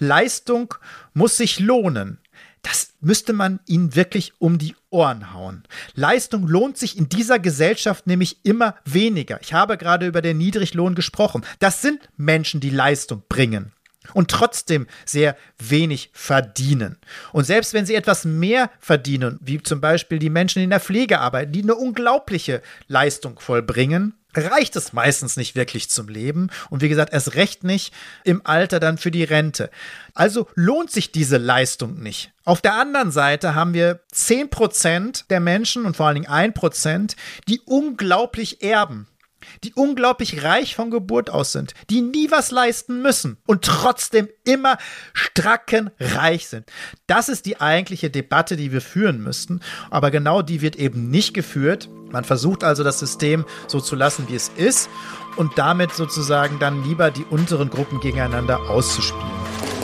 Leistung muss sich lohnen. Das müsste man ihnen wirklich um die Ohren hauen. Leistung lohnt sich in dieser Gesellschaft nämlich immer weniger. Ich habe gerade über den Niedriglohn gesprochen. Das sind Menschen, die Leistung bringen und trotzdem sehr wenig verdienen. Und selbst wenn sie etwas mehr verdienen, wie zum Beispiel die Menschen in der Pflege arbeiten, die eine unglaubliche Leistung vollbringen, reicht es meistens nicht wirklich zum Leben und wie gesagt, erst recht nicht im Alter dann für die Rente. Also lohnt sich diese Leistung nicht. Auf der anderen Seite haben wir 10% der Menschen und vor allen Dingen 1%, die unglaublich erben die unglaublich reich von Geburt aus sind, die nie was leisten müssen und trotzdem immer strackenreich sind. Das ist die eigentliche Debatte, die wir führen müssten. Aber genau die wird eben nicht geführt. Man versucht also das System so zu lassen, wie es ist und damit sozusagen dann lieber die unteren Gruppen gegeneinander auszuspielen.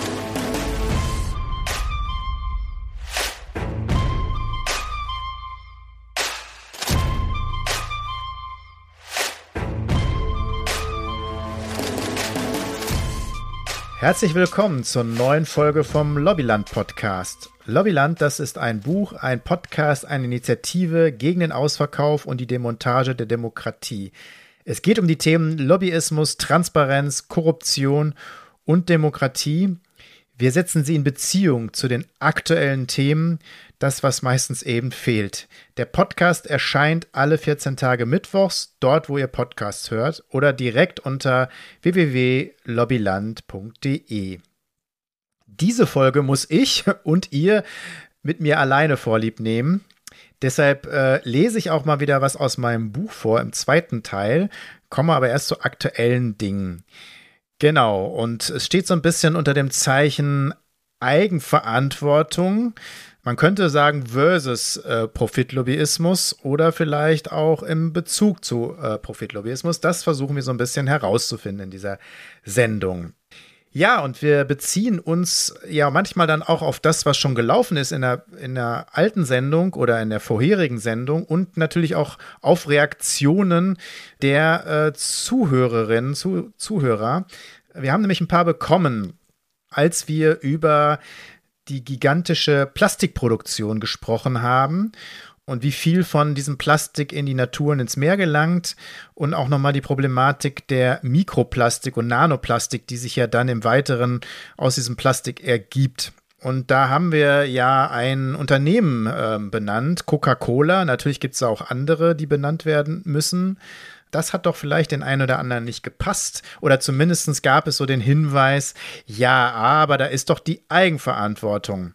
Herzlich willkommen zur neuen Folge vom Lobbyland Podcast. Lobbyland, das ist ein Buch, ein Podcast, eine Initiative gegen den Ausverkauf und die Demontage der Demokratie. Es geht um die Themen Lobbyismus, Transparenz, Korruption und Demokratie. Wir setzen sie in Beziehung zu den aktuellen Themen, das, was meistens eben fehlt. Der Podcast erscheint alle 14 Tage mittwochs, dort, wo ihr Podcasts hört, oder direkt unter www.lobbyland.de. Diese Folge muss ich und ihr mit mir alleine vorlieb nehmen. Deshalb äh, lese ich auch mal wieder was aus meinem Buch vor im zweiten Teil, komme aber erst zu aktuellen Dingen. Genau, und es steht so ein bisschen unter dem Zeichen Eigenverantwortung. Man könnte sagen versus äh, Profitlobbyismus oder vielleicht auch im Bezug zu äh, Profitlobbyismus. Das versuchen wir so ein bisschen herauszufinden in dieser Sendung. Ja, und wir beziehen uns ja manchmal dann auch auf das, was schon gelaufen ist in der, in der alten Sendung oder in der vorherigen Sendung und natürlich auch auf Reaktionen der äh, Zuhörerinnen, zu, Zuhörer. Wir haben nämlich ein paar bekommen, als wir über die gigantische Plastikproduktion gesprochen haben und wie viel von diesem Plastik in die Natur und ins Meer gelangt und auch nochmal die Problematik der Mikroplastik und Nanoplastik, die sich ja dann im Weiteren aus diesem Plastik ergibt. Und da haben wir ja ein Unternehmen äh, benannt, Coca-Cola. Natürlich gibt es auch andere, die benannt werden müssen das hat doch vielleicht den einen oder anderen nicht gepasst. Oder zumindest gab es so den Hinweis, ja, aber da ist doch die Eigenverantwortung.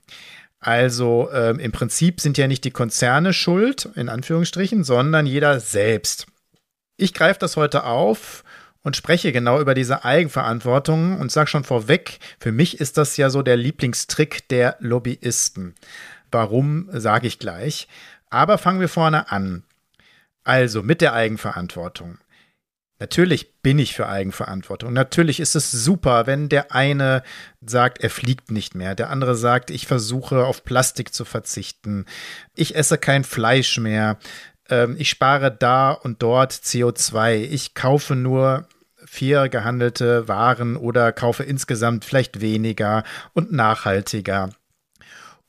Also ähm, im Prinzip sind ja nicht die Konzerne schuld, in Anführungsstrichen, sondern jeder selbst. Ich greife das heute auf und spreche genau über diese Eigenverantwortung und sage schon vorweg, für mich ist das ja so der Lieblingstrick der Lobbyisten. Warum, sage ich gleich. Aber fangen wir vorne an. Also mit der Eigenverantwortung. Natürlich bin ich für Eigenverantwortung. Natürlich ist es super, wenn der eine sagt, er fliegt nicht mehr, der andere sagt, ich versuche auf Plastik zu verzichten, ich esse kein Fleisch mehr, ähm, ich spare da und dort CO2, ich kaufe nur fair gehandelte Waren oder kaufe insgesamt vielleicht weniger und nachhaltiger.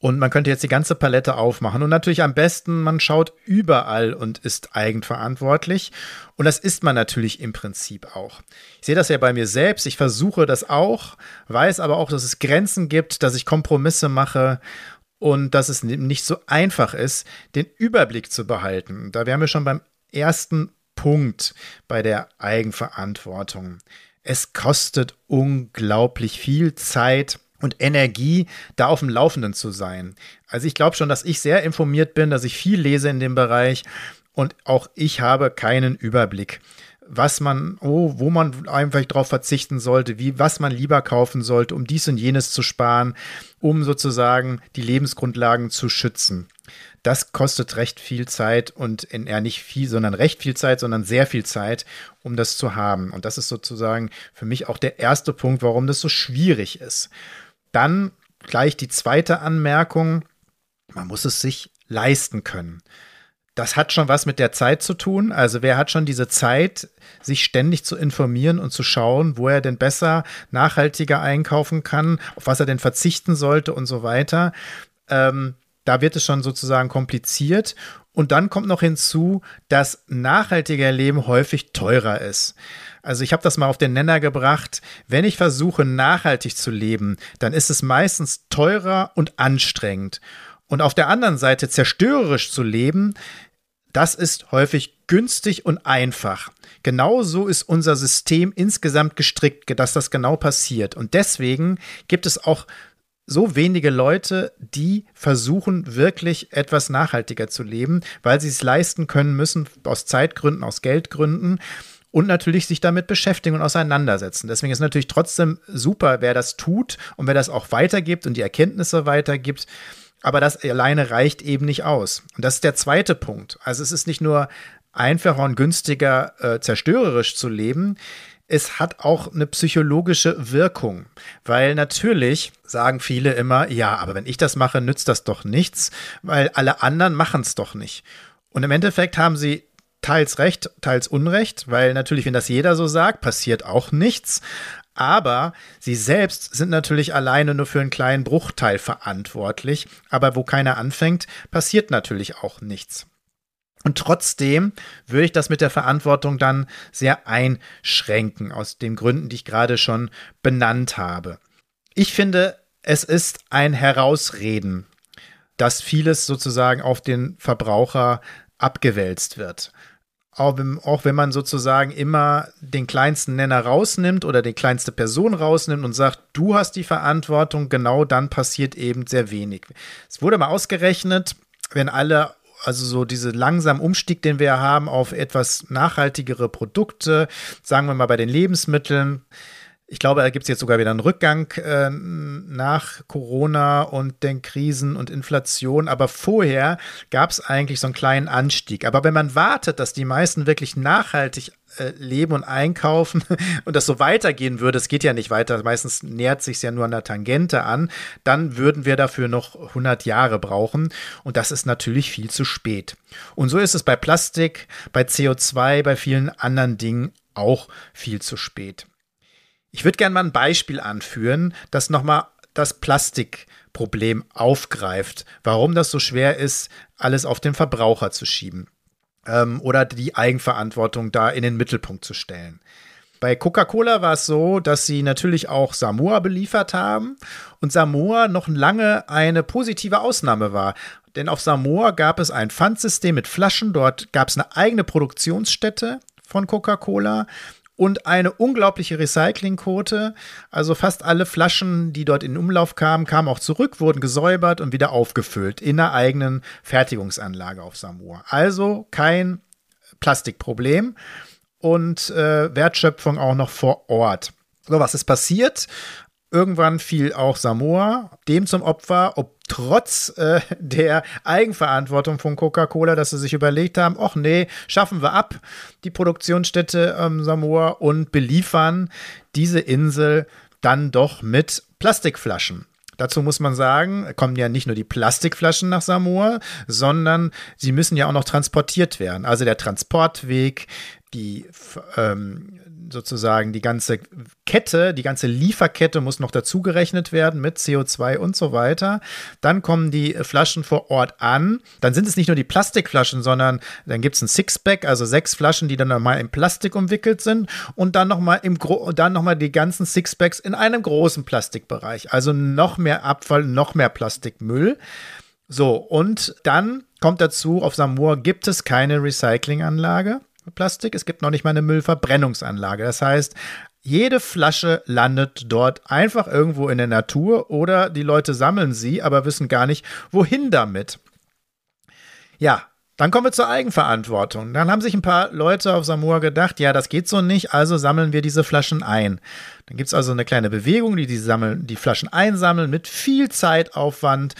Und man könnte jetzt die ganze Palette aufmachen. Und natürlich am besten, man schaut überall und ist eigenverantwortlich. Und das ist man natürlich im Prinzip auch. Ich sehe das ja bei mir selbst. Ich versuche das auch, weiß aber auch, dass es Grenzen gibt, dass ich Kompromisse mache und dass es nicht so einfach ist, den Überblick zu behalten. Da wären wir schon beim ersten Punkt bei der Eigenverantwortung. Es kostet unglaublich viel Zeit, und Energie, da auf dem Laufenden zu sein. Also ich glaube schon, dass ich sehr informiert bin, dass ich viel lese in dem Bereich und auch ich habe keinen Überblick, was man, oh, wo man einfach darauf verzichten sollte, wie, was man lieber kaufen sollte, um dies und jenes zu sparen, um sozusagen die Lebensgrundlagen zu schützen. Das kostet recht viel Zeit und in, ja nicht viel, sondern recht viel Zeit, sondern sehr viel Zeit, um das zu haben. Und das ist sozusagen für mich auch der erste Punkt, warum das so schwierig ist. Dann gleich die zweite Anmerkung, man muss es sich leisten können. das hat schon was mit der Zeit zu tun. Also wer hat schon diese Zeit, sich ständig zu informieren und zu schauen, wo er denn besser, nachhaltiger einkaufen kann, auf was er denn verzichten sollte und so weiter. Ähm, da wird es schon sozusagen kompliziert. Und dann kommt noch hinzu, dass nachhaltiger Leben häufig teurer ist. Also ich habe das mal auf den Nenner gebracht. Wenn ich versuche, nachhaltig zu leben, dann ist es meistens teurer und anstrengend. Und auf der anderen Seite zerstörerisch zu leben, das ist häufig günstig und einfach. Genauso ist unser System insgesamt gestrickt, dass das genau passiert. Und deswegen gibt es auch so wenige Leute, die versuchen, wirklich etwas nachhaltiger zu leben, weil sie es leisten können müssen, aus Zeitgründen, aus Geldgründen und natürlich sich damit beschäftigen und auseinandersetzen. Deswegen ist natürlich trotzdem super, wer das tut und wer das auch weitergibt und die Erkenntnisse weitergibt. Aber das alleine reicht eben nicht aus. Und das ist der zweite Punkt. Also es ist nicht nur einfacher und günstiger äh, zerstörerisch zu leben, es hat auch eine psychologische Wirkung, weil natürlich sagen viele immer, ja, aber wenn ich das mache, nützt das doch nichts, weil alle anderen machen es doch nicht. Und im Endeffekt haben sie teils recht, teils unrecht, weil natürlich, wenn das jeder so sagt, passiert auch nichts. Aber sie selbst sind natürlich alleine nur für einen kleinen Bruchteil verantwortlich. Aber wo keiner anfängt, passiert natürlich auch nichts. Und trotzdem würde ich das mit der Verantwortung dann sehr einschränken, aus den Gründen, die ich gerade schon benannt habe. Ich finde, es ist ein Herausreden, dass vieles sozusagen auf den Verbraucher abgewälzt wird auch wenn, auch wenn man sozusagen immer den kleinsten Nenner rausnimmt oder die kleinste Person rausnimmt und sagt, du hast die Verantwortung, genau dann passiert eben sehr wenig. Es wurde mal ausgerechnet, wenn alle also so diese langsam Umstieg, den wir haben auf etwas nachhaltigere Produkte, sagen wir mal bei den Lebensmitteln, ich glaube, da gibt es jetzt sogar wieder einen Rückgang äh, nach Corona und den Krisen und Inflation. Aber vorher gab es eigentlich so einen kleinen Anstieg. Aber wenn man wartet, dass die meisten wirklich nachhaltig äh, leben und einkaufen und das so weitergehen würde, es geht ja nicht weiter, meistens nähert sich ja nur an der Tangente an, dann würden wir dafür noch 100 Jahre brauchen und das ist natürlich viel zu spät. Und so ist es bei Plastik, bei CO2, bei vielen anderen Dingen auch viel zu spät. Ich würde gerne mal ein Beispiel anführen, das nochmal das Plastikproblem aufgreift, warum das so schwer ist, alles auf den Verbraucher zu schieben ähm, oder die Eigenverantwortung da in den Mittelpunkt zu stellen. Bei Coca-Cola war es so, dass sie natürlich auch Samoa beliefert haben und Samoa noch lange eine positive Ausnahme war. Denn auf Samoa gab es ein Pfandsystem mit Flaschen, dort gab es eine eigene Produktionsstätte von Coca-Cola und eine unglaubliche Recyclingquote. Also fast alle Flaschen, die dort in Umlauf kamen, kamen auch zurück, wurden gesäubert und wieder aufgefüllt in einer eigenen Fertigungsanlage auf Samoa. Also kein Plastikproblem und äh, Wertschöpfung auch noch vor Ort. So, was ist passiert? Irgendwann fiel auch Samoa dem zum Opfer, ob trotz äh, der Eigenverantwortung von Coca-Cola, dass sie sich überlegt haben, ach nee, schaffen wir ab, die Produktionsstätte ähm, Samoa und beliefern diese Insel dann doch mit Plastikflaschen. Dazu muss man sagen, kommen ja nicht nur die Plastikflaschen nach Samoa, sondern sie müssen ja auch noch transportiert werden. Also der Transportweg, die ähm, sozusagen die ganze Kette, die ganze Lieferkette muss noch dazugerechnet werden mit CO2 und so weiter. Dann kommen die Flaschen vor Ort an. Dann sind es nicht nur die Plastikflaschen, sondern dann gibt es ein Sixpack, also sechs Flaschen, die dann nochmal in Plastik umwickelt sind und dann nochmal im Gro dann nochmal die ganzen Sixpacks in einem großen Plastikbereich. Also noch mehr Abfall, noch mehr Plastikmüll. So, und dann kommt dazu, auf Samoa gibt es keine Recyclinganlage. Plastik. Es gibt noch nicht mal eine Müllverbrennungsanlage. Das heißt, jede Flasche landet dort einfach irgendwo in der Natur oder die Leute sammeln sie, aber wissen gar nicht, wohin damit. Ja, dann kommen wir zur Eigenverantwortung. Dann haben sich ein paar Leute auf Samoa gedacht, ja, das geht so nicht, also sammeln wir diese Flaschen ein. Dann gibt es also eine kleine Bewegung, die die, sammeln, die Flaschen einsammeln. Mit viel Zeitaufwand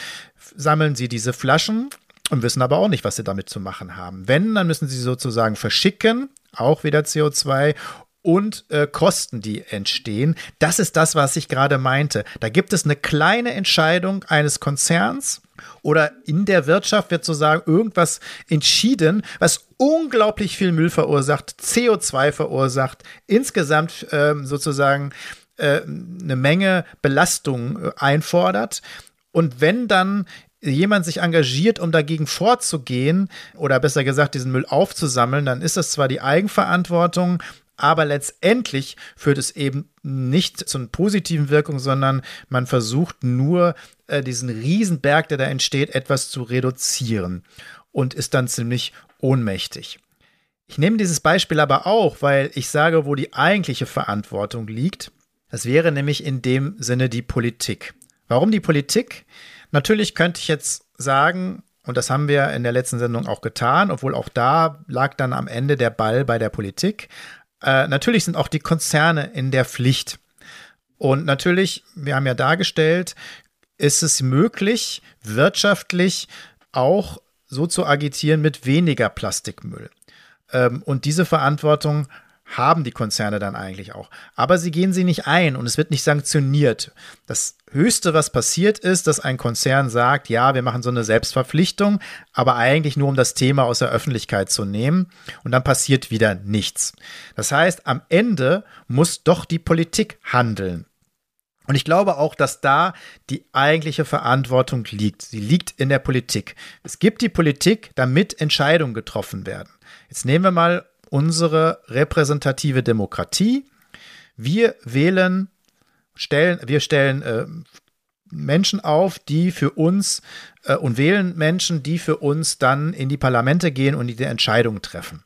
sammeln sie diese Flaschen und wissen aber auch nicht, was sie damit zu machen haben. Wenn, dann müssen sie sozusagen verschicken, auch wieder CO2, und äh, Kosten, die entstehen. Das ist das, was ich gerade meinte. Da gibt es eine kleine Entscheidung eines Konzerns oder in der Wirtschaft wird sozusagen irgendwas entschieden, was unglaublich viel Müll verursacht, CO2 verursacht, insgesamt ähm, sozusagen äh, eine Menge Belastung äh, einfordert. Und wenn dann jemand sich engagiert, um dagegen vorzugehen oder besser gesagt diesen Müll aufzusammeln, dann ist das zwar die Eigenverantwortung, aber letztendlich führt es eben nicht zu einer positiven Wirkung, sondern man versucht nur, äh, diesen Riesenberg, der da entsteht, etwas zu reduzieren und ist dann ziemlich ohnmächtig. Ich nehme dieses Beispiel aber auch, weil ich sage, wo die eigentliche Verantwortung liegt. Das wäre nämlich in dem Sinne die Politik. Warum die Politik? Natürlich könnte ich jetzt sagen, und das haben wir in der letzten Sendung auch getan, obwohl auch da lag dann am Ende der Ball bei der Politik. Äh, natürlich sind auch die Konzerne in der Pflicht. Und natürlich, wir haben ja dargestellt, ist es möglich, wirtschaftlich auch so zu agitieren mit weniger Plastikmüll. Ähm, und diese Verantwortung haben die Konzerne dann eigentlich auch. Aber sie gehen sie nicht ein und es wird nicht sanktioniert. Das Höchste, was passiert ist, dass ein Konzern sagt, ja, wir machen so eine Selbstverpflichtung, aber eigentlich nur um das Thema aus der Öffentlichkeit zu nehmen und dann passiert wieder nichts. Das heißt, am Ende muss doch die Politik handeln. Und ich glaube auch, dass da die eigentliche Verantwortung liegt. Sie liegt in der Politik. Es gibt die Politik, damit Entscheidungen getroffen werden. Jetzt nehmen wir mal unsere repräsentative Demokratie. Wir wählen, stellen, wir stellen äh, Menschen auf, die für uns äh, und wählen Menschen, die für uns dann in die Parlamente gehen und die Entscheidungen treffen.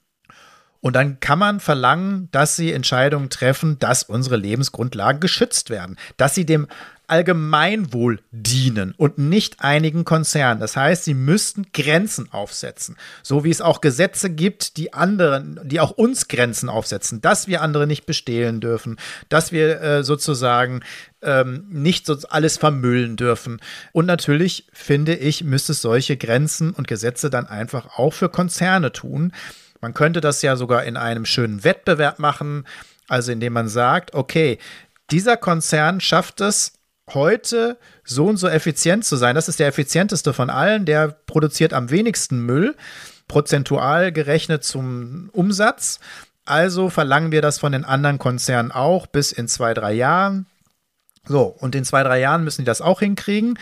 Und dann kann man verlangen, dass sie Entscheidungen treffen, dass unsere Lebensgrundlagen geschützt werden, dass sie dem Allgemeinwohl dienen und nicht einigen Konzernen. Das heißt, sie müssten Grenzen aufsetzen, so wie es auch Gesetze gibt, die anderen, die auch uns Grenzen aufsetzen, dass wir andere nicht bestehlen dürfen, dass wir äh, sozusagen ähm, nicht so alles vermüllen dürfen. Und natürlich finde ich, müsste es solche Grenzen und Gesetze dann einfach auch für Konzerne tun. Man könnte das ja sogar in einem schönen Wettbewerb machen, also indem man sagt, okay, dieser Konzern schafft es, heute so und so effizient zu sein. Das ist der effizienteste von allen, der produziert am wenigsten Müll, prozentual gerechnet zum Umsatz. Also verlangen wir das von den anderen Konzernen auch bis in zwei, drei Jahren. So, und in zwei, drei Jahren müssen die das auch hinkriegen.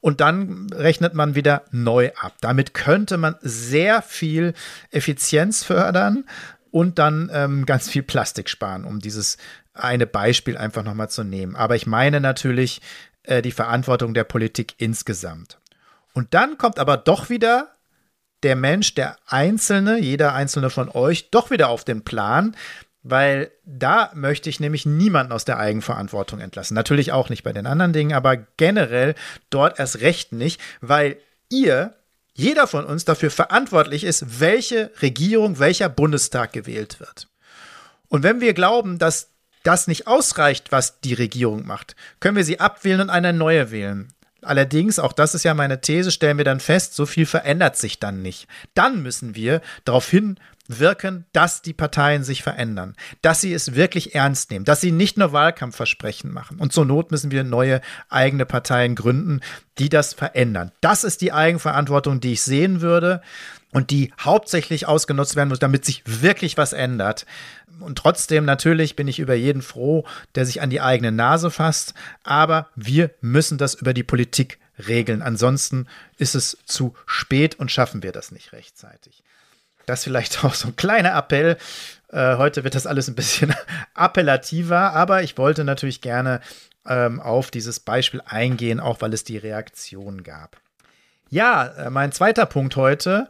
Und dann rechnet man wieder neu ab. Damit könnte man sehr viel Effizienz fördern und dann ähm, ganz viel Plastik sparen, um dieses eine Beispiel einfach nochmal zu nehmen. Aber ich meine natürlich äh, die Verantwortung der Politik insgesamt. Und dann kommt aber doch wieder der Mensch, der Einzelne, jeder Einzelne von euch, doch wieder auf den Plan, weil da möchte ich nämlich niemanden aus der Eigenverantwortung entlassen. Natürlich auch nicht bei den anderen Dingen, aber generell dort erst recht nicht, weil ihr, jeder von uns dafür verantwortlich ist, welche Regierung, welcher Bundestag gewählt wird. Und wenn wir glauben, dass das nicht ausreicht, was die Regierung macht, können wir sie abwählen und eine neue wählen. Allerdings, auch das ist ja meine These, stellen wir dann fest, so viel verändert sich dann nicht. Dann müssen wir darauf hinwirken, dass die Parteien sich verändern, dass sie es wirklich ernst nehmen, dass sie nicht nur Wahlkampfversprechen machen. Und zur Not müssen wir neue eigene Parteien gründen, die das verändern. Das ist die Eigenverantwortung, die ich sehen würde und die hauptsächlich ausgenutzt werden muss, damit sich wirklich was ändert. Und trotzdem natürlich bin ich über jeden froh, der sich an die eigene Nase fasst. Aber wir müssen das über die Politik regeln. Ansonsten ist es zu spät und schaffen wir das nicht rechtzeitig. Das vielleicht auch so ein kleiner Appell. Äh, heute wird das alles ein bisschen appellativer, aber ich wollte natürlich gerne ähm, auf dieses Beispiel eingehen, auch weil es die Reaktion gab. Ja, äh, mein zweiter Punkt heute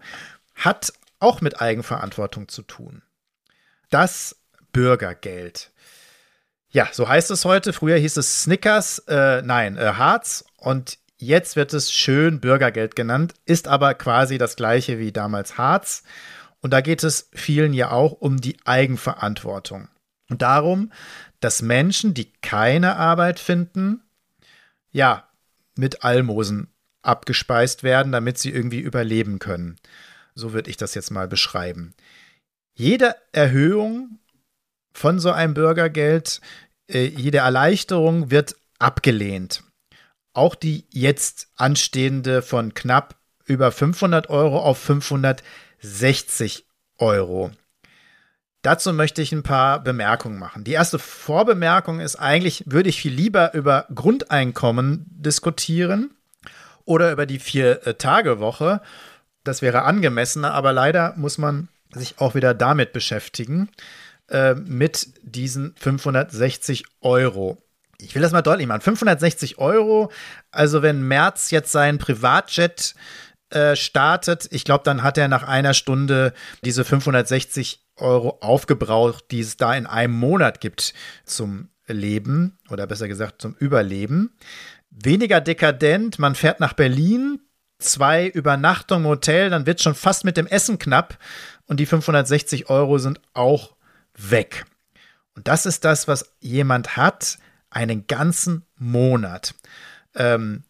hat auch mit Eigenverantwortung zu tun. Das Bürgergeld. Ja, so heißt es heute. Früher hieß es Snickers, äh, nein, äh, Harz und jetzt wird es schön Bürgergeld genannt, ist aber quasi das gleiche wie damals Harz. Und da geht es vielen ja auch um die Eigenverantwortung. Und darum, dass Menschen, die keine Arbeit finden, ja, mit Almosen abgespeist werden, damit sie irgendwie überleben können. So würde ich das jetzt mal beschreiben. Jede Erhöhung von so einem Bürgergeld, äh, jede Erleichterung wird abgelehnt. Auch die jetzt anstehende von knapp über 500 Euro auf 560 Euro. Dazu möchte ich ein paar Bemerkungen machen. Die erste Vorbemerkung ist eigentlich, würde ich viel lieber über Grundeinkommen diskutieren oder über die Vier-Tage-Woche. Das wäre angemessener, aber leider muss man sich auch wieder damit beschäftigen, äh, mit diesen 560 Euro. Ich will das mal deutlich machen. 560 Euro, also wenn Merz jetzt seinen Privatjet äh, startet, ich glaube, dann hat er nach einer Stunde diese 560 Euro aufgebraucht, die es da in einem Monat gibt zum Leben oder besser gesagt zum Überleben. Weniger dekadent, man fährt nach Berlin, zwei Übernachtungen im Hotel, dann wird schon fast mit dem Essen knapp und die 560 Euro sind auch weg. Und das ist das, was jemand hat, einen ganzen Monat. Ähm,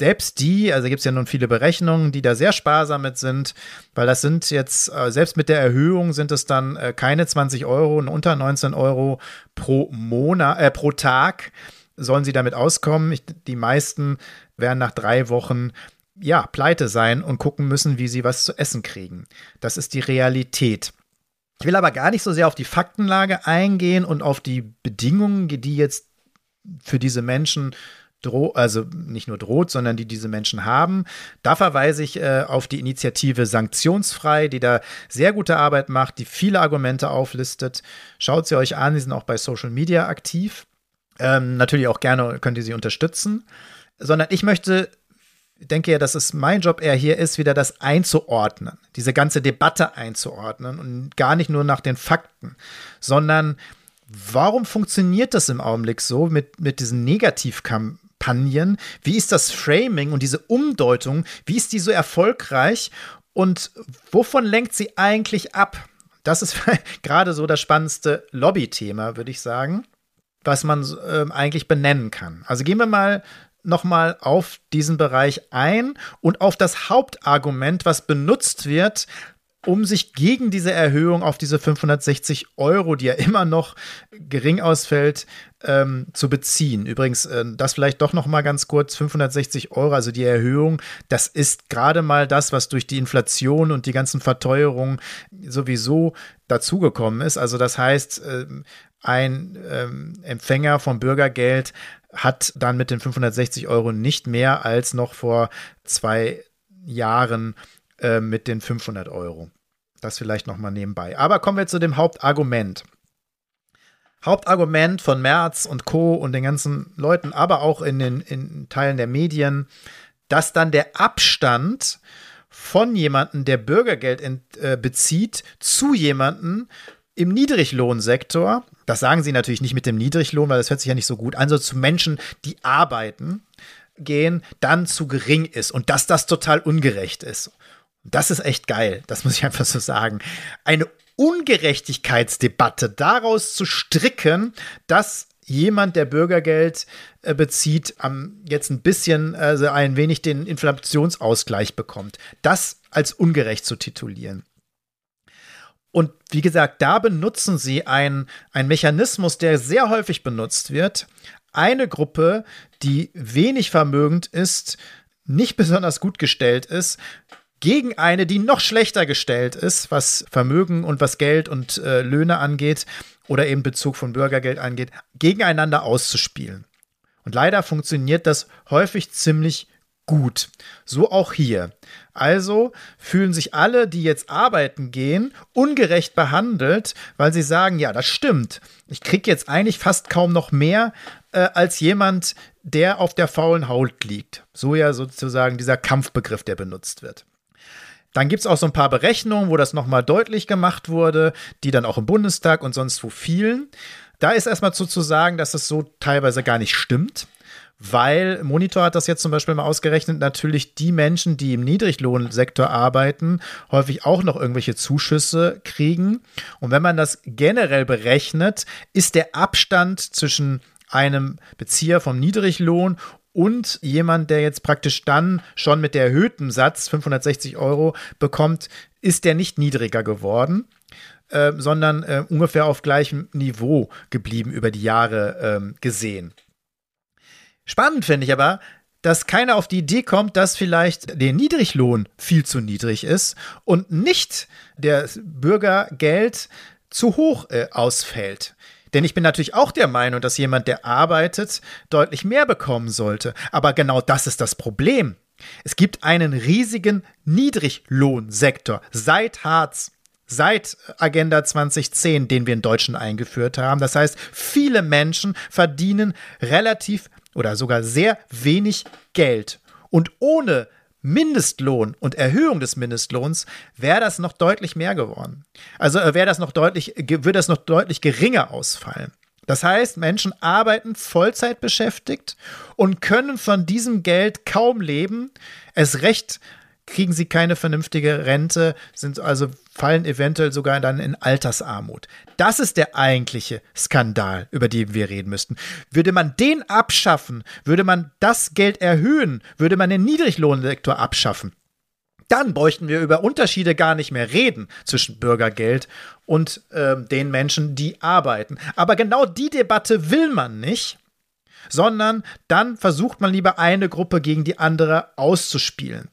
selbst die, also gibt es ja nun viele Berechnungen, die da sehr sparsam mit sind, weil das sind jetzt, äh, selbst mit der Erhöhung sind es dann äh, keine 20 Euro und unter 19 Euro pro Monat, äh, pro Tag sollen sie damit auskommen. Ich, die meisten werden nach drei Wochen ja, pleite sein und gucken müssen, wie sie was zu essen kriegen. Das ist die Realität. Ich will aber gar nicht so sehr auf die Faktenlage eingehen und auf die Bedingungen, die jetzt für diese Menschen droht, also nicht nur droht, sondern die diese Menschen haben. Da verweise ich äh, auf die Initiative Sanktionsfrei, die da sehr gute Arbeit macht, die viele Argumente auflistet. Schaut sie euch an, die sind auch bei Social Media aktiv. Ähm, natürlich auch gerne könnt ihr sie unterstützen. Sondern ich möchte denke ja, dass es mein Job eher hier ist, wieder das einzuordnen, diese ganze Debatte einzuordnen und gar nicht nur nach den Fakten, sondern warum funktioniert das im Augenblick so mit, mit diesen Negativkampagnen? Wie ist das Framing und diese Umdeutung? Wie ist die so erfolgreich? Und wovon lenkt sie eigentlich ab? Das ist gerade so das spannendste Lobbythema, würde ich sagen, was man äh, eigentlich benennen kann. Also gehen wir mal nochmal auf diesen Bereich ein und auf das Hauptargument, was benutzt wird, um sich gegen diese Erhöhung auf diese 560 Euro, die ja immer noch gering ausfällt, ähm, zu beziehen. Übrigens, äh, das vielleicht doch noch mal ganz kurz: 560 Euro, also die Erhöhung, das ist gerade mal das, was durch die Inflation und die ganzen Verteuerungen sowieso dazugekommen ist. Also das heißt, äh, ein ähm, Empfänger vom Bürgergeld hat dann mit den 560 Euro nicht mehr als noch vor zwei Jahren äh, mit den 500 Euro. Das vielleicht noch mal nebenbei. Aber kommen wir zu dem Hauptargument. Hauptargument von Merz und Co. und den ganzen Leuten, aber auch in den in Teilen der Medien, dass dann der Abstand von jemandem, der Bürgergeld äh, bezieht, zu jemandem im Niedriglohnsektor, das sagen sie natürlich nicht mit dem Niedriglohn, weil das hört sich ja nicht so gut an, so zu Menschen, die arbeiten, gehen, dann zu gering ist und dass das total ungerecht ist. Das ist echt geil, das muss ich einfach so sagen. Eine Ungerechtigkeitsdebatte daraus zu stricken, dass jemand, der Bürgergeld äh, bezieht, jetzt ein bisschen, also ein wenig den Inflationsausgleich bekommt. Das als ungerecht zu titulieren. Und wie gesagt, da benutzen sie einen Mechanismus, der sehr häufig benutzt wird. Eine Gruppe, die wenig vermögend ist, nicht besonders gut gestellt ist, gegen eine, die noch schlechter gestellt ist, was Vermögen und was Geld und äh, Löhne angeht oder eben Bezug von Bürgergeld angeht, gegeneinander auszuspielen. Und leider funktioniert das häufig ziemlich gut. So auch hier. Also fühlen sich alle, die jetzt arbeiten gehen, ungerecht behandelt, weil sie sagen, ja, das stimmt. Ich kriege jetzt eigentlich fast kaum noch mehr äh, als jemand, der auf der faulen Haut liegt. So ja sozusagen dieser Kampfbegriff, der benutzt wird. Dann gibt es auch so ein paar Berechnungen, wo das nochmal deutlich gemacht wurde, die dann auch im Bundestag und sonst wo fielen. Da ist erstmal zu, zu sagen, dass es so teilweise gar nicht stimmt weil Monitor hat das jetzt zum Beispiel mal ausgerechnet, natürlich die Menschen, die im Niedriglohnsektor arbeiten, häufig auch noch irgendwelche Zuschüsse kriegen. Und wenn man das generell berechnet, ist der Abstand zwischen einem Bezieher vom Niedriglohn und jemand, der jetzt praktisch dann schon mit der erhöhten Satz 560 Euro bekommt, ist der nicht niedriger geworden. äh, sondern äh, ungefähr auf gleichem Niveau geblieben über die Jahre ähm, gesehen. Spannend finde ich aber, dass keiner auf die Idee kommt, dass vielleicht der Niedriglohn viel zu niedrig ist und nicht der Bürgergeld zu hoch äh, ausfällt. Denn ich bin natürlich auch der Meinung, dass jemand, der arbeitet, deutlich mehr bekommen sollte. Aber genau das ist das Problem. Es gibt einen riesigen Niedriglohnsektor seit Hartz seit Agenda 2010, den wir in Deutschland eingeführt haben. Das heißt, viele Menschen verdienen relativ oder sogar sehr wenig Geld. Und ohne Mindestlohn und Erhöhung des Mindestlohns wäre das noch deutlich mehr geworden. Also äh, wäre das noch deutlich, würde das noch deutlich geringer ausfallen. Das heißt, Menschen arbeiten Vollzeit beschäftigt und können von diesem Geld kaum leben. Es recht kriegen sie keine vernünftige Rente, sind also fallen eventuell sogar dann in Altersarmut. Das ist der eigentliche Skandal, über den wir reden müssten. Würde man den abschaffen, würde man das Geld erhöhen, würde man den Niedriglohnsektor abschaffen, dann bräuchten wir über Unterschiede gar nicht mehr reden zwischen Bürgergeld und äh, den Menschen, die arbeiten. Aber genau die Debatte will man nicht, sondern dann versucht man lieber eine Gruppe gegen die andere auszuspielen.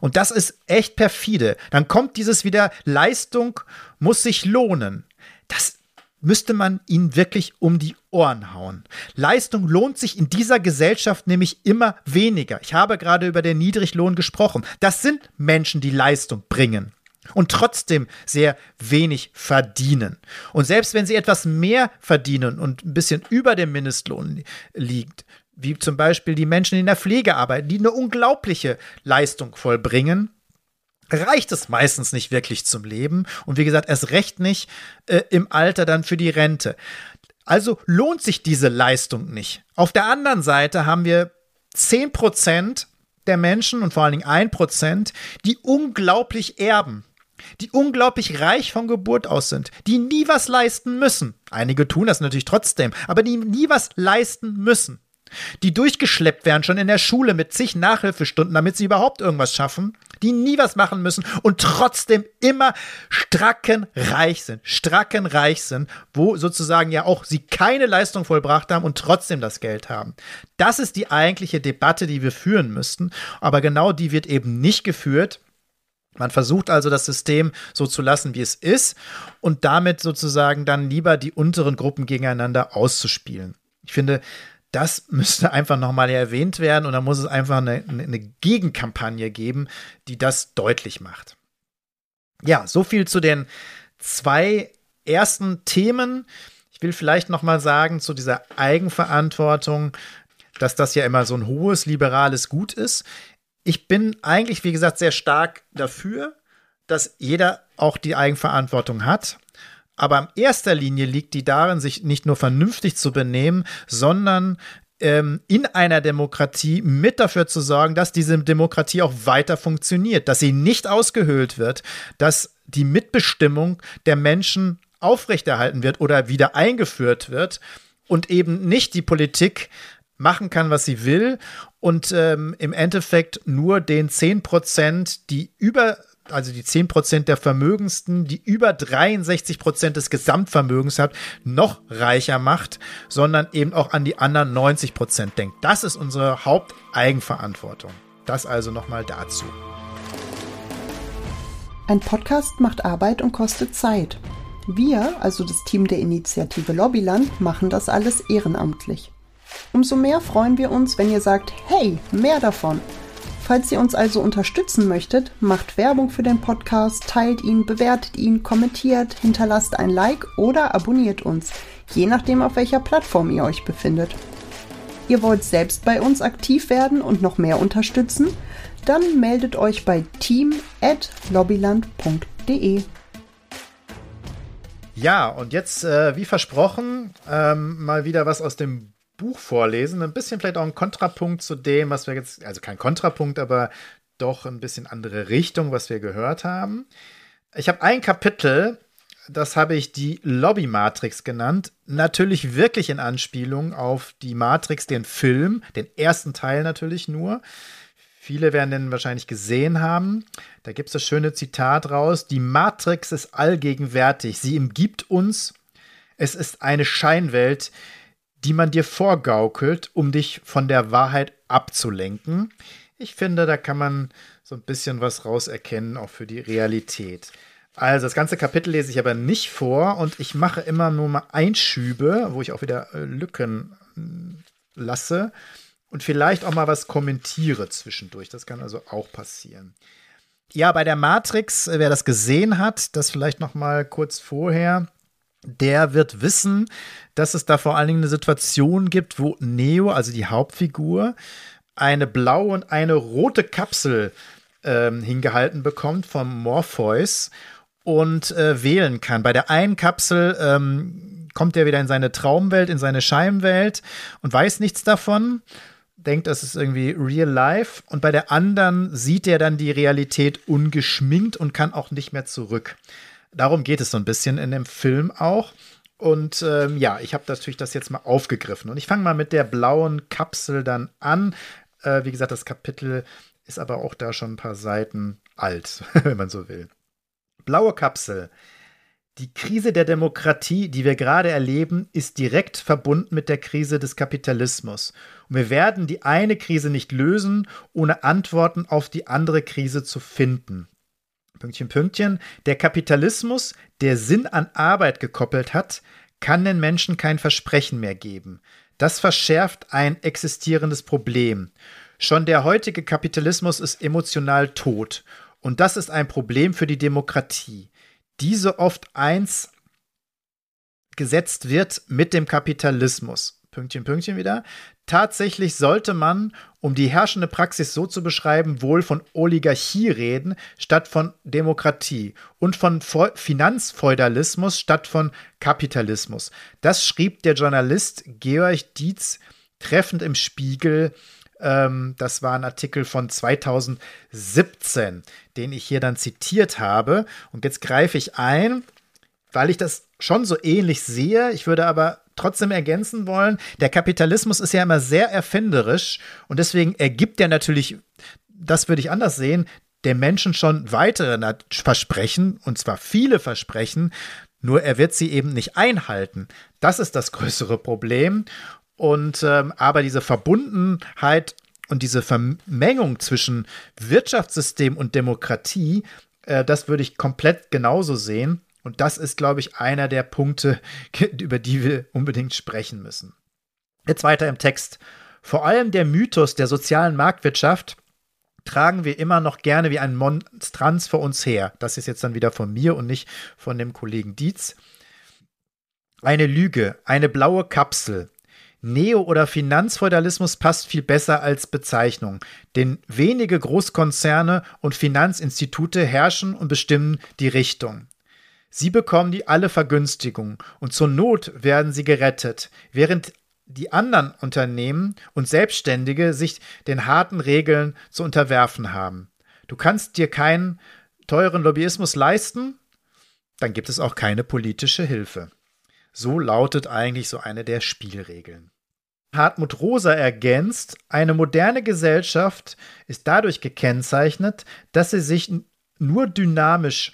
Und das ist echt perfide. Dann kommt dieses wieder, Leistung muss sich lohnen. Das müsste man ihnen wirklich um die Ohren hauen. Leistung lohnt sich in dieser Gesellschaft nämlich immer weniger. Ich habe gerade über den Niedriglohn gesprochen. Das sind Menschen, die Leistung bringen und trotzdem sehr wenig verdienen. Und selbst wenn sie etwas mehr verdienen und ein bisschen über dem Mindestlohn liegt, wie zum Beispiel die Menschen in der Pflege arbeiten, die eine unglaubliche Leistung vollbringen, reicht es meistens nicht wirklich zum Leben und wie gesagt, erst recht nicht äh, im Alter dann für die Rente. Also lohnt sich diese Leistung nicht. Auf der anderen Seite haben wir 10% der Menschen und vor allen Dingen 1%, die unglaublich erben, die unglaublich reich von Geburt aus sind, die nie was leisten müssen. Einige tun das natürlich trotzdem, aber die nie was leisten müssen die durchgeschleppt werden, schon in der Schule mit zig Nachhilfestunden, damit sie überhaupt irgendwas schaffen, die nie was machen müssen und trotzdem immer strackenreich sind, strackenreich sind, wo sozusagen ja auch sie keine Leistung vollbracht haben und trotzdem das Geld haben. Das ist die eigentliche Debatte, die wir führen müssten, aber genau die wird eben nicht geführt. Man versucht also das System so zu lassen, wie es ist und damit sozusagen dann lieber die unteren Gruppen gegeneinander auszuspielen. Ich finde, das müsste einfach nochmal erwähnt werden und da muss es einfach eine, eine Gegenkampagne geben, die das deutlich macht. Ja, so viel zu den zwei ersten Themen. Ich will vielleicht nochmal sagen zu dieser Eigenverantwortung, dass das ja immer so ein hohes liberales Gut ist. Ich bin eigentlich, wie gesagt, sehr stark dafür, dass jeder auch die Eigenverantwortung hat. Aber in erster Linie liegt die darin, sich nicht nur vernünftig zu benehmen, sondern ähm, in einer Demokratie mit dafür zu sorgen, dass diese Demokratie auch weiter funktioniert, dass sie nicht ausgehöhlt wird, dass die Mitbestimmung der Menschen aufrechterhalten wird oder wieder eingeführt wird und eben nicht die Politik machen kann, was sie will und ähm, im Endeffekt nur den 10 Prozent, die über also die 10% der Vermögensten, die über 63% des Gesamtvermögens hat, noch reicher macht, sondern eben auch an die anderen 90% denkt. Das ist unsere Haupteigenverantwortung. Das also nochmal dazu. Ein Podcast macht Arbeit und kostet Zeit. Wir, also das Team der Initiative Lobbyland, machen das alles ehrenamtlich. Umso mehr freuen wir uns, wenn ihr sagt, hey, mehr davon. Falls ihr uns also unterstützen möchtet, macht Werbung für den Podcast, teilt ihn, bewertet ihn, kommentiert, hinterlasst ein Like oder abonniert uns, je nachdem auf welcher Plattform ihr euch befindet. Ihr wollt selbst bei uns aktiv werden und noch mehr unterstützen? Dann meldet euch bei team@lobbyland.de. Ja, und jetzt, äh, wie versprochen, ähm, mal wieder was aus dem Buch vorlesen. Ein bisschen vielleicht auch ein Kontrapunkt zu dem, was wir jetzt, also kein Kontrapunkt, aber doch ein bisschen andere Richtung, was wir gehört haben. Ich habe ein Kapitel, das habe ich die Lobby-Matrix genannt. Natürlich wirklich in Anspielung auf die Matrix, den Film, den ersten Teil natürlich nur. Viele werden den wahrscheinlich gesehen haben. Da gibt es das schöne Zitat raus: Die Matrix ist allgegenwärtig. Sie umgibt uns. Es ist eine Scheinwelt, die man dir vorgaukelt, um dich von der Wahrheit abzulenken. Ich finde, da kann man so ein bisschen was rauserkennen, auch für die Realität. Also, das ganze Kapitel lese ich aber nicht vor und ich mache immer nur mal Einschübe, wo ich auch wieder äh, Lücken hm, lasse und vielleicht auch mal was kommentiere zwischendurch. Das kann also auch passieren. Ja, bei der Matrix, äh, wer das gesehen hat, das vielleicht noch mal kurz vorher, der wird wissen, dass es da vor allen Dingen eine Situation gibt, wo Neo, also die Hauptfigur, eine blaue und eine rote Kapsel ähm, hingehalten bekommt vom Morpheus und äh, wählen kann. Bei der einen Kapsel ähm, kommt er wieder in seine Traumwelt, in seine Scheinwelt und weiß nichts davon, denkt, das ist irgendwie real life. Und bei der anderen sieht er dann die Realität ungeschminkt und kann auch nicht mehr zurück. Darum geht es so ein bisschen in dem Film auch. Und ähm, ja, ich habe natürlich das jetzt mal aufgegriffen. Und ich fange mal mit der blauen Kapsel dann an. Äh, wie gesagt, das Kapitel ist aber auch da schon ein paar Seiten alt, wenn man so will. Blaue Kapsel. Die Krise der Demokratie, die wir gerade erleben, ist direkt verbunden mit der Krise des Kapitalismus. Und wir werden die eine Krise nicht lösen, ohne Antworten auf die andere Krise zu finden. Pünktchen, Pünktchen. Der Kapitalismus, der Sinn an Arbeit gekoppelt hat, kann den Menschen kein Versprechen mehr geben. Das verschärft ein existierendes Problem. Schon der heutige Kapitalismus ist emotional tot. Und das ist ein Problem für die Demokratie. Diese oft eins gesetzt wird mit dem Kapitalismus. Pünktchen, Pünktchen wieder. Tatsächlich sollte man, um die herrschende Praxis so zu beschreiben, wohl von Oligarchie reden, statt von Demokratie und von Finanzfeudalismus statt von Kapitalismus. Das schrieb der Journalist Georg Dietz treffend im Spiegel ähm, das war ein Artikel von 2017, den ich hier dann zitiert habe. Und jetzt greife ich ein, weil ich das schon so ähnlich sehe. Ich würde aber trotzdem ergänzen wollen, der Kapitalismus ist ja immer sehr erfinderisch und deswegen ergibt er natürlich, das würde ich anders sehen, dem Menschen schon weitere Versprechen, und zwar viele Versprechen, nur er wird sie eben nicht einhalten. Das ist das größere Problem. Und ähm, aber diese Verbundenheit und diese Vermengung zwischen Wirtschaftssystem und Demokratie, äh, das würde ich komplett genauso sehen. Und das ist, glaube ich, einer der Punkte, über die wir unbedingt sprechen müssen. Jetzt weiter im Text. Vor allem der Mythos der sozialen Marktwirtschaft tragen wir immer noch gerne wie ein Monstranz vor uns her. Das ist jetzt dann wieder von mir und nicht von dem Kollegen Dietz. Eine Lüge, eine blaue Kapsel, Neo- oder Finanzfeudalismus passt viel besser als Bezeichnung, denn wenige Großkonzerne und Finanzinstitute herrschen und bestimmen die Richtung. Sie bekommen die alle Vergünstigungen und zur Not werden sie gerettet, während die anderen Unternehmen und Selbstständige sich den harten Regeln zu unterwerfen haben. Du kannst dir keinen teuren Lobbyismus leisten, dann gibt es auch keine politische Hilfe. So lautet eigentlich so eine der Spielregeln. Hartmut Rosa ergänzt, eine moderne Gesellschaft ist dadurch gekennzeichnet, dass sie sich nur dynamisch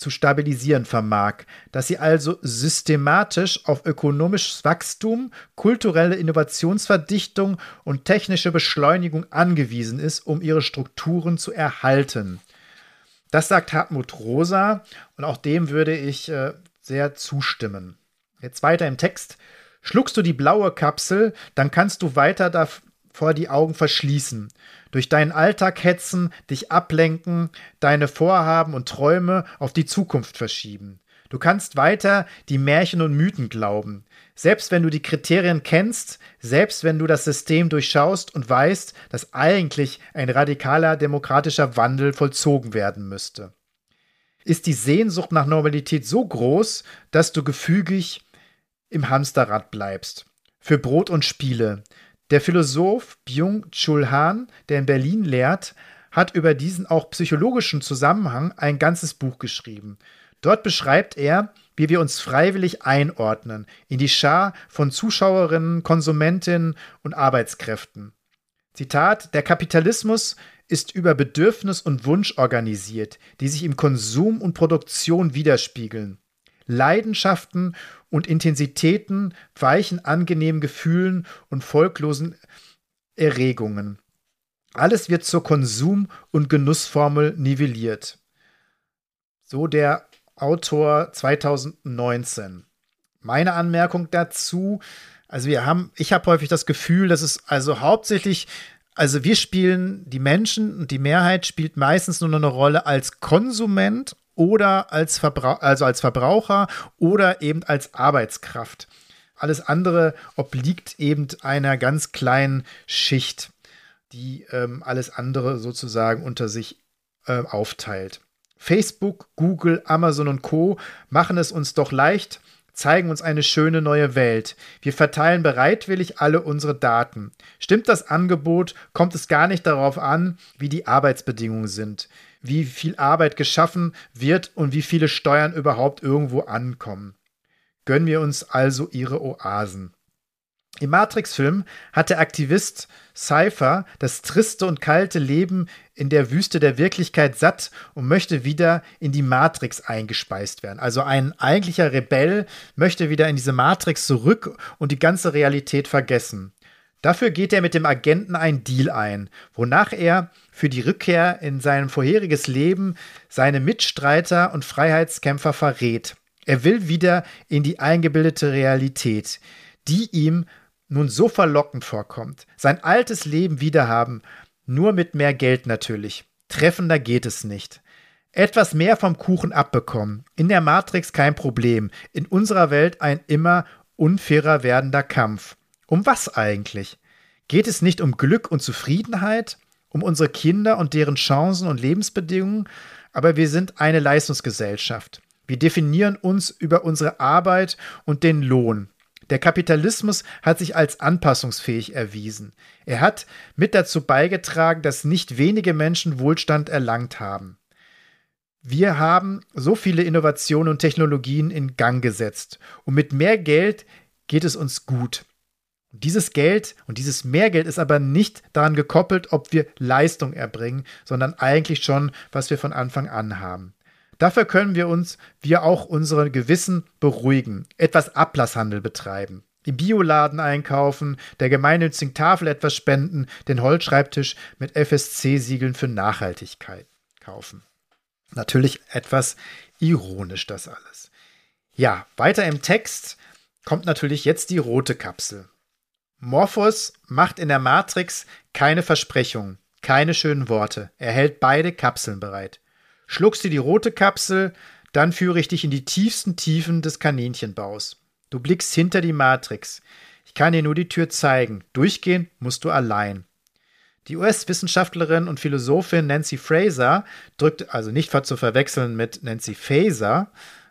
zu stabilisieren vermag, dass sie also systematisch auf ökonomisches Wachstum, kulturelle Innovationsverdichtung und technische Beschleunigung angewiesen ist, um ihre Strukturen zu erhalten. Das sagt Hartmut Rosa und auch dem würde ich äh, sehr zustimmen. Jetzt weiter im Text. Schluckst du die blaue Kapsel, dann kannst du weiter davor die Augen verschließen. Durch deinen Alltag hetzen, dich ablenken, deine Vorhaben und Träume auf die Zukunft verschieben. Du kannst weiter die Märchen und Mythen glauben. Selbst wenn du die Kriterien kennst, selbst wenn du das System durchschaust und weißt, dass eigentlich ein radikaler demokratischer Wandel vollzogen werden müsste. Ist die Sehnsucht nach Normalität so groß, dass du gefügig im Hamsterrad bleibst. Für Brot und Spiele. Der Philosoph Byung-Chul Han, der in Berlin lehrt, hat über diesen auch psychologischen Zusammenhang ein ganzes Buch geschrieben. Dort beschreibt er, wie wir uns freiwillig einordnen in die Schar von Zuschauerinnen, Konsumentinnen und Arbeitskräften. Zitat, der Kapitalismus ist über Bedürfnis und Wunsch organisiert, die sich im Konsum und Produktion widerspiegeln. Leidenschaften und Intensitäten weichen angenehmen Gefühlen und folglosen Erregungen. Alles wird zur Konsum- und Genussformel nivelliert. So der Autor 2019. Meine Anmerkung dazu, also wir haben, ich habe häufig das Gefühl, dass es also hauptsächlich, also wir spielen, die Menschen und die Mehrheit spielt meistens nur eine Rolle als Konsument oder als, Verbrauch, also als Verbraucher oder eben als Arbeitskraft. Alles andere obliegt eben einer ganz kleinen Schicht, die ähm, alles andere sozusagen unter sich äh, aufteilt. Facebook, Google, Amazon und Co machen es uns doch leicht, zeigen uns eine schöne neue Welt. Wir verteilen bereitwillig alle unsere Daten. Stimmt das Angebot, kommt es gar nicht darauf an, wie die Arbeitsbedingungen sind wie viel Arbeit geschaffen wird und wie viele Steuern überhaupt irgendwo ankommen. Gönnen wir uns also ihre Oasen. Im Matrix-Film hat der Aktivist Cypher das triste und kalte Leben in der Wüste der Wirklichkeit satt und möchte wieder in die Matrix eingespeist werden. Also ein eigentlicher Rebell möchte wieder in diese Matrix zurück und die ganze Realität vergessen. Dafür geht er mit dem Agenten einen Deal ein, wonach er für die Rückkehr in sein vorheriges Leben seine Mitstreiter und Freiheitskämpfer verrät. Er will wieder in die eingebildete Realität, die ihm nun so verlockend vorkommt. Sein altes Leben wiederhaben, nur mit mehr Geld natürlich. Treffender geht es nicht. Etwas mehr vom Kuchen abbekommen. In der Matrix kein Problem. In unserer Welt ein immer unfairer werdender Kampf. Um was eigentlich? Geht es nicht um Glück und Zufriedenheit, um unsere Kinder und deren Chancen und Lebensbedingungen, aber wir sind eine Leistungsgesellschaft. Wir definieren uns über unsere Arbeit und den Lohn. Der Kapitalismus hat sich als anpassungsfähig erwiesen. Er hat mit dazu beigetragen, dass nicht wenige Menschen Wohlstand erlangt haben. Wir haben so viele Innovationen und Technologien in Gang gesetzt und mit mehr Geld geht es uns gut. Dieses Geld und dieses Mehrgeld ist aber nicht daran gekoppelt, ob wir Leistung erbringen, sondern eigentlich schon, was wir von Anfang an haben. Dafür können wir uns, wir auch unsere Gewissen beruhigen, etwas Ablasshandel betreiben, im Bioladen einkaufen, der gemeinnützigen Tafel etwas spenden, den Holzschreibtisch mit FSC-Siegeln für Nachhaltigkeit kaufen. Natürlich etwas ironisch das alles. Ja, weiter im Text kommt natürlich jetzt die rote Kapsel. Morphos macht in der Matrix keine Versprechungen, keine schönen Worte. Er hält beide Kapseln bereit. Schluckst du die rote Kapsel, dann führe ich dich in die tiefsten Tiefen des Kaninchenbaus. Du blickst hinter die Matrix. Ich kann dir nur die Tür zeigen. Durchgehen musst du allein. Die US-Wissenschaftlerin und Philosophin Nancy Fraser drückt, also nicht zu verwechseln mit Nancy Faser,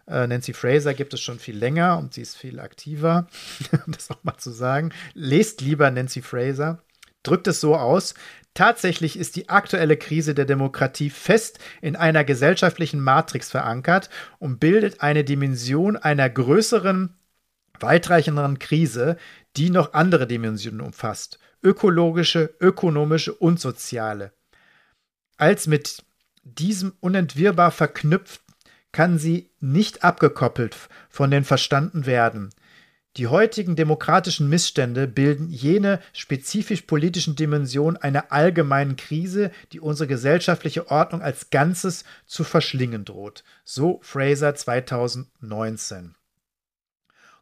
Nancy Fraser gibt es schon viel länger und sie ist viel aktiver, um das auch mal zu sagen. Lest lieber Nancy Fraser. Drückt es so aus, Tatsächlich ist die aktuelle Krise der Demokratie fest in einer gesellschaftlichen Matrix verankert und bildet eine Dimension einer größeren, weitreichenderen Krise, die noch andere Dimensionen umfasst. Ökologische, ökonomische und soziale. Als mit diesem unentwirrbar verknüpft kann sie nicht abgekoppelt von den verstanden werden. Die heutigen demokratischen Missstände bilden jene spezifisch politischen Dimension einer allgemeinen Krise, die unsere gesellschaftliche Ordnung als Ganzes zu verschlingen droht. So Fraser 2019.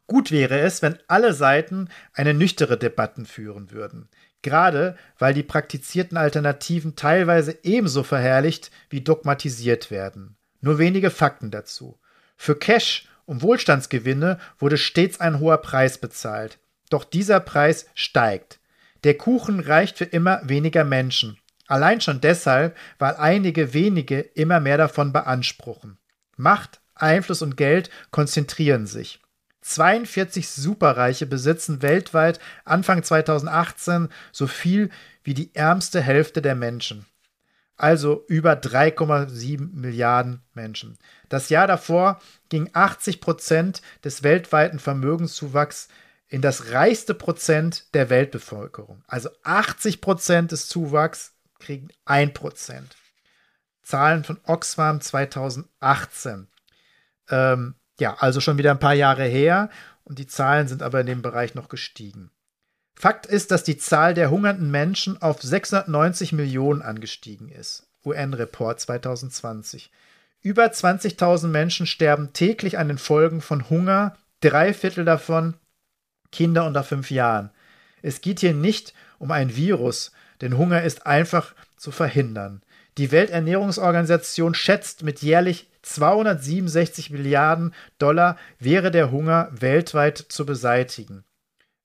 Gut wäre es, wenn alle Seiten eine nüchtere Debatten führen würden, gerade weil die praktizierten Alternativen teilweise ebenso verherrlicht wie dogmatisiert werden. Nur wenige Fakten dazu. Für Cash und Wohlstandsgewinne wurde stets ein hoher Preis bezahlt. Doch dieser Preis steigt. Der Kuchen reicht für immer weniger Menschen. Allein schon deshalb, weil einige wenige immer mehr davon beanspruchen. Macht, Einfluss und Geld konzentrieren sich. 42 Superreiche besitzen weltweit Anfang 2018 so viel wie die ärmste Hälfte der Menschen also über 3,7 Milliarden Menschen. Das Jahr davor ging 80 Prozent des weltweiten Vermögenszuwachs in das reichste Prozent der Weltbevölkerung. Also 80 Prozent des Zuwachs kriegen 1 Prozent. Zahlen von Oxfam 2018. Ähm, ja, also schon wieder ein paar Jahre her und die Zahlen sind aber in dem Bereich noch gestiegen. Fakt ist, dass die Zahl der hungernden Menschen auf 690 Millionen angestiegen ist. UN-Report 2020. Über 20.000 Menschen sterben täglich an den Folgen von Hunger, drei Viertel davon Kinder unter fünf Jahren. Es geht hier nicht um ein Virus, denn Hunger ist einfach zu verhindern. Die Welternährungsorganisation schätzt, mit jährlich 267 Milliarden Dollar wäre der Hunger weltweit zu beseitigen.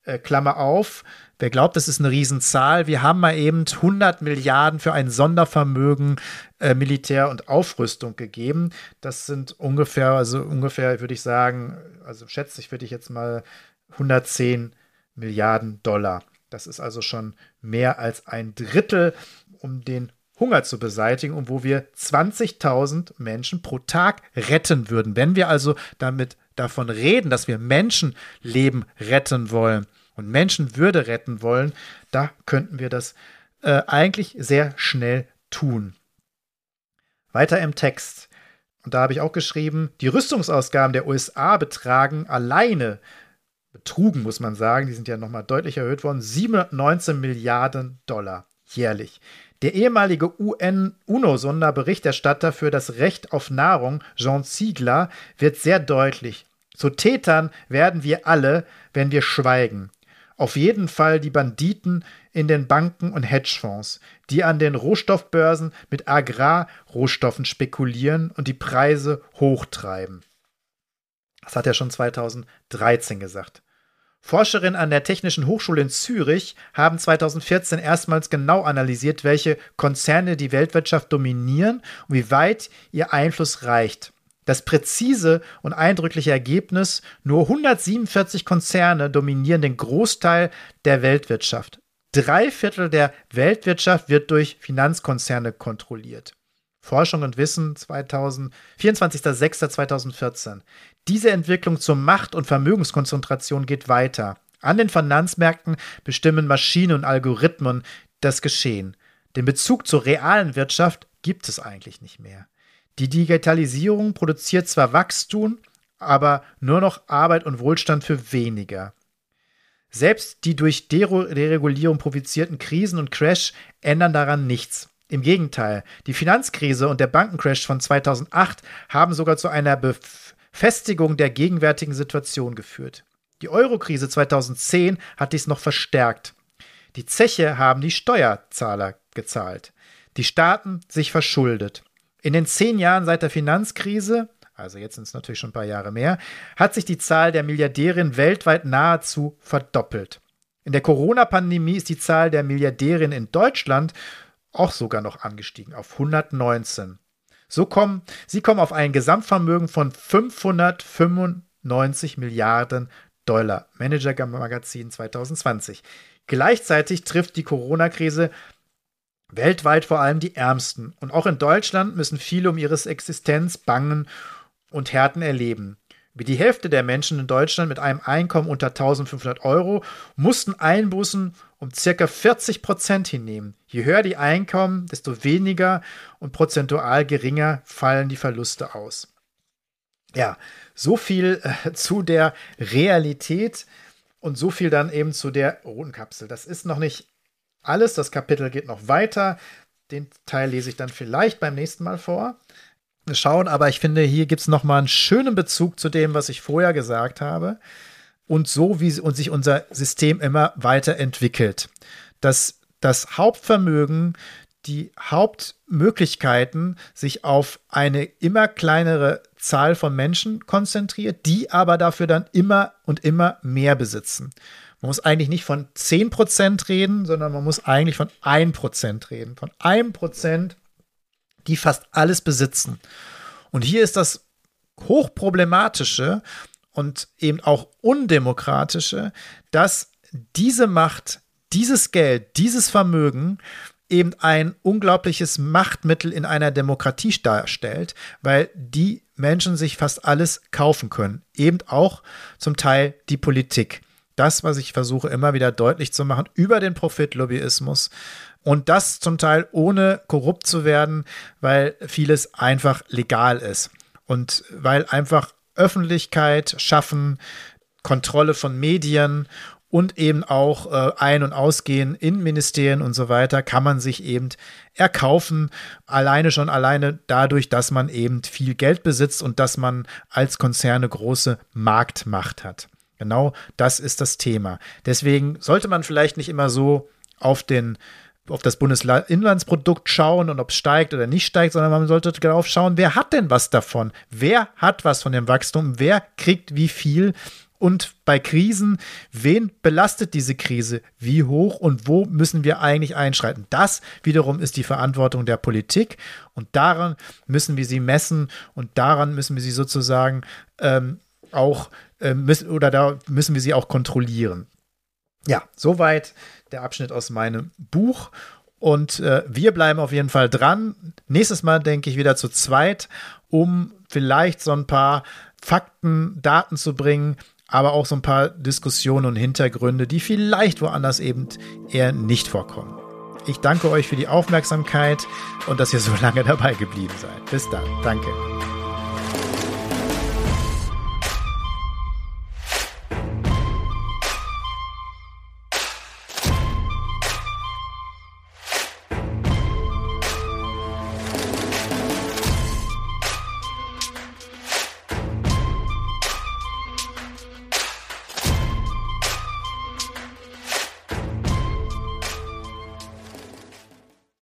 Äh, Klammer auf, wer glaubt, das ist eine Riesenzahl, wir haben mal eben 100 Milliarden für ein Sondervermögen äh, Militär und Aufrüstung gegeben. Das sind ungefähr, also ungefähr würde ich sagen, also schätze ich, würde ich jetzt mal 110 Milliarden Dollar. Das ist also schon mehr als ein Drittel, um den Hunger zu beseitigen und wo wir 20.000 Menschen pro Tag retten würden. Wenn wir also damit davon reden, dass wir Menschenleben retten wollen und Menschenwürde retten wollen, da könnten wir das äh, eigentlich sehr schnell tun. Weiter im Text. Und da habe ich auch geschrieben, die Rüstungsausgaben der USA betragen alleine, betrugen muss man sagen, die sind ja nochmal deutlich erhöht worden, 719 Milliarden Dollar jährlich. Der ehemalige UN-UNO-Sonderberichterstatter für das Recht auf Nahrung, Jean Ziegler, wird sehr deutlich. Zu Tätern werden wir alle, wenn wir schweigen. Auf jeden Fall die Banditen in den Banken und Hedgefonds, die an den Rohstoffbörsen mit Agrarrohstoffen spekulieren und die Preise hochtreiben. Das hat er schon 2013 gesagt. Forscherinnen an der Technischen Hochschule in Zürich haben 2014 erstmals genau analysiert, welche Konzerne die Weltwirtschaft dominieren und wie weit ihr Einfluss reicht. Das präzise und eindrückliche Ergebnis, nur 147 Konzerne dominieren den Großteil der Weltwirtschaft. Drei Viertel der Weltwirtschaft wird durch Finanzkonzerne kontrolliert. Forschung und Wissen 24.06.2014. Diese Entwicklung zur Macht- und Vermögenskonzentration geht weiter. An den Finanzmärkten bestimmen Maschinen und Algorithmen das Geschehen. Den Bezug zur realen Wirtschaft gibt es eigentlich nicht mehr. Die Digitalisierung produziert zwar Wachstum, aber nur noch Arbeit und Wohlstand für weniger. Selbst die durch Deregulierung provozierten Krisen und Crash ändern daran nichts. Im Gegenteil, die Finanzkrise und der Bankencrash von 2008 haben sogar zu einer Befestigung der gegenwärtigen Situation geführt. Die Eurokrise 2010 hat dies noch verstärkt. Die Zeche haben die Steuerzahler gezahlt, die Staaten sich verschuldet. In den zehn Jahren seit der Finanzkrise, also jetzt sind es natürlich schon ein paar Jahre mehr, hat sich die Zahl der Milliardärinnen weltweit nahezu verdoppelt. In der Corona-Pandemie ist die Zahl der Milliardärinnen in Deutschland auch sogar noch angestiegen auf 119. So kommen, sie kommen auf ein Gesamtvermögen von 595 Milliarden Dollar. Manager Magazin 2020. Gleichzeitig trifft die Corona-Krise weltweit vor allem die Ärmsten. Und auch in Deutschland müssen viele um ihre Existenz bangen und Härten erleben. Wie die Hälfte der Menschen in Deutschland mit einem Einkommen unter 1500 Euro mussten Einbußen um circa 40 Prozent hinnehmen. Je höher die Einkommen, desto weniger und prozentual geringer fallen die Verluste aus. Ja, so viel äh, zu der Realität und so viel dann eben zu der roten Kapsel. Das ist noch nicht alles. Das Kapitel geht noch weiter. Den Teil lese ich dann vielleicht beim nächsten Mal vor schauen, aber ich finde, hier gibt es nochmal einen schönen Bezug zu dem, was ich vorher gesagt habe. Und so, wie und sich unser System immer weiterentwickelt. Dass das Hauptvermögen, die Hauptmöglichkeiten sich auf eine immer kleinere Zahl von Menschen konzentriert, die aber dafür dann immer und immer mehr besitzen. Man muss eigentlich nicht von 10% reden, sondern man muss eigentlich von 1% reden. Von 1% die fast alles besitzen. Und hier ist das hochproblematische und eben auch undemokratische, dass diese Macht, dieses Geld, dieses Vermögen eben ein unglaubliches Machtmittel in einer Demokratie darstellt, weil die Menschen sich fast alles kaufen können, eben auch zum Teil die Politik. das, was ich versuche immer wieder deutlich zu machen über den Profitlobbyismus. Und das zum Teil ohne korrupt zu werden, weil vieles einfach legal ist. Und weil einfach Öffentlichkeit schaffen, Kontrolle von Medien und eben auch äh, ein- und ausgehen in Ministerien und so weiter kann man sich eben erkaufen. Alleine schon alleine dadurch, dass man eben viel Geld besitzt und dass man als Konzerne große Marktmacht hat. Genau das ist das Thema. Deswegen sollte man vielleicht nicht immer so auf den auf das Bundesinlandsprodukt schauen und ob es steigt oder nicht steigt, sondern man sollte darauf schauen, wer hat denn was davon? Wer hat was von dem Wachstum? Wer kriegt wie viel? Und bei Krisen, wen belastet diese Krise? Wie hoch und wo müssen wir eigentlich einschreiten? Das wiederum ist die Verantwortung der Politik und daran müssen wir sie messen und daran müssen wir sie sozusagen ähm, auch äh, müssen, oder da müssen wir sie auch kontrollieren. Ja, soweit der Abschnitt aus meinem Buch. Und äh, wir bleiben auf jeden Fall dran. Nächstes Mal denke ich wieder zu zweit, um vielleicht so ein paar Fakten, Daten zu bringen, aber auch so ein paar Diskussionen und Hintergründe, die vielleicht woanders eben eher nicht vorkommen. Ich danke euch für die Aufmerksamkeit und dass ihr so lange dabei geblieben seid. Bis dann. Danke.